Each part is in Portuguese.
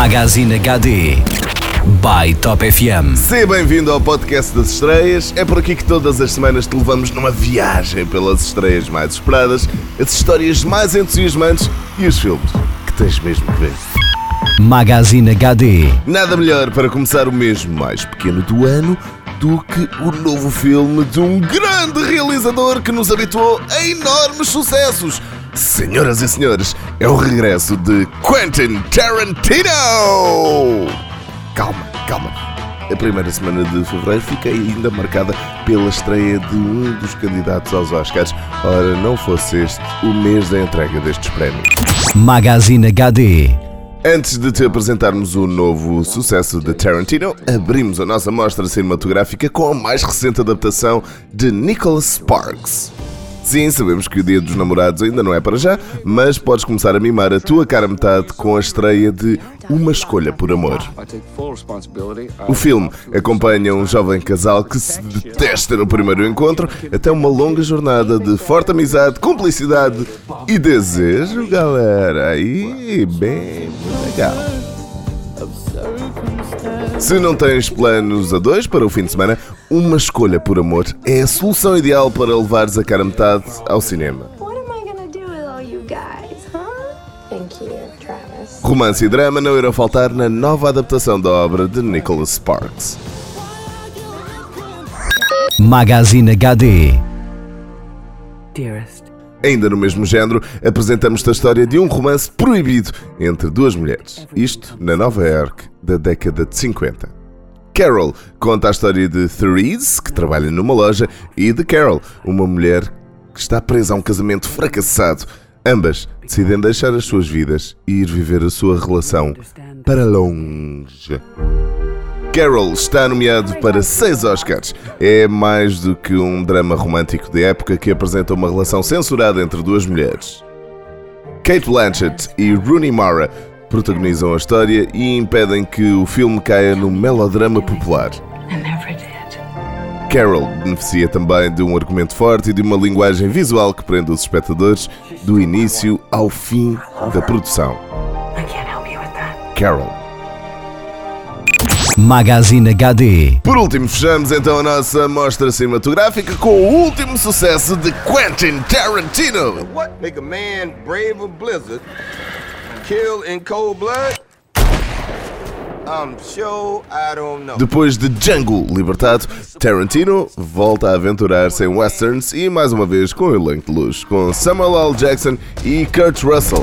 Magazine HD by Top FM. Seja bem-vindo ao podcast das estreias. É por aqui que todas as semanas te levamos numa viagem pelas estreias mais esperadas, as histórias mais entusiasmantes e os filmes que tens mesmo que ver. Magazine HD. Nada melhor para começar o mês mais pequeno do ano do que o novo filme de um grande realizador que nos habituou a enormes sucessos. Senhoras e senhores, é o regresso de Quentin Tarantino! Calma, calma. A primeira semana de fevereiro fica ainda marcada pela estreia de um dos candidatos aos Oscars. Ora, não fosse este o mês da entrega destes prémios. Magazine HD. Antes de te apresentarmos o novo sucesso de Tarantino, abrimos a nossa mostra cinematográfica com a mais recente adaptação de Nicholas Sparks. Sim, sabemos que o Dia dos Namorados ainda não é para já, mas podes começar a mimar a tua cara metade com a estreia de Uma Escolha por Amor. O filme acompanha um jovem casal que se detesta no primeiro encontro até uma longa jornada de forte amizade, cumplicidade e desejo, galera. Aí, bem legal. Se não tens planos a dois para o fim de semana, uma escolha por amor é a solução ideal para levares a cara metade ao cinema. Romance e drama não irão faltar na nova adaptação da obra de Nicholas Sparks. Magazine HD. Dearest, Ainda no mesmo género, apresentamos-te a história de um romance proibido entre duas mulheres. Isto na Nova York da década de 50. Carol conta a história de Therese, que trabalha numa loja, e de Carol, uma mulher que está presa a um casamento fracassado. Ambas decidem deixar as suas vidas e ir viver a sua relação para longe. Carol está nomeado para seis Oscars. É mais do que um drama romântico de época que apresenta uma relação censurada entre duas mulheres. Kate Blanchett e Rooney Mara protagonizam a história e impedem que o filme caia no melodrama popular. Carol beneficia também de um argumento forte e de uma linguagem visual que prende os espectadores do início ao fim da produção. Carol. Magazine HD. Por último, fechamos então a nossa mostra cinematográfica com o último sucesso de Quentin Tarantino. What make a man brave a blizzard, kill in cold blood? I'm sure I don't know. Depois de Django libertado, Tarantino volta a aventurar-se em westerns e mais uma vez com o elenco de luz, com Samuel L. Jackson e Kurt Russell.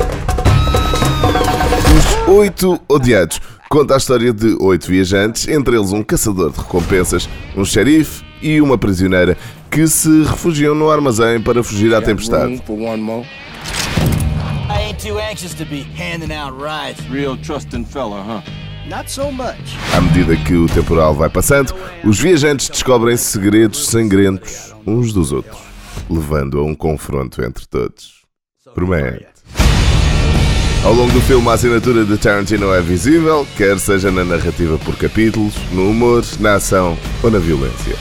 Os Oito Odiados conta a história de oito viajantes, entre eles um caçador de recompensas, um xerife e uma prisioneira, que se refugiam no armazém para fugir à tempestade. À medida que o temporal vai passando, os viajantes descobrem segredos sangrentos uns dos outros, levando a um confronto entre todos. Promete. Ao longo do filme, a assinatura de Tarantino é visível, quer seja na narrativa por capítulos, no humor, na ação ou na violência.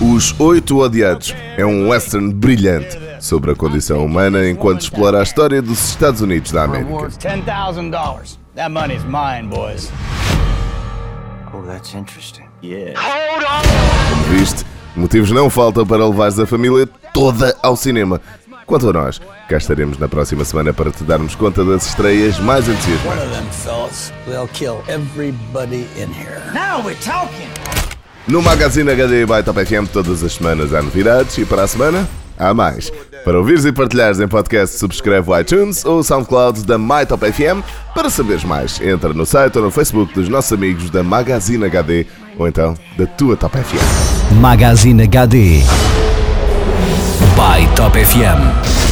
Os Oito Odiados é um western brilhante sobre a condição humana enquanto explora a história dos Estados Unidos da América. Reward's $10,000. That money's mine, boys. Oh, that's interesting. Yeah. Como viste, motivos não faltam para levares a família toda ao cinema. Quanto a nós, cá estaremos na próxima semana para te darmos conta das estreias mais entusiasmantes. No Magazine HD by Top FM todas as semanas há novidades e para a semana há mais. Para ouvires e partilhares em podcast, subscreve o iTunes ou o SoundCloud da MyTop FM. Para saberes mais, entra no site ou no Facebook dos nossos amigos da Magazine HD ou então da tua Top FM. Magazine HD Top FM.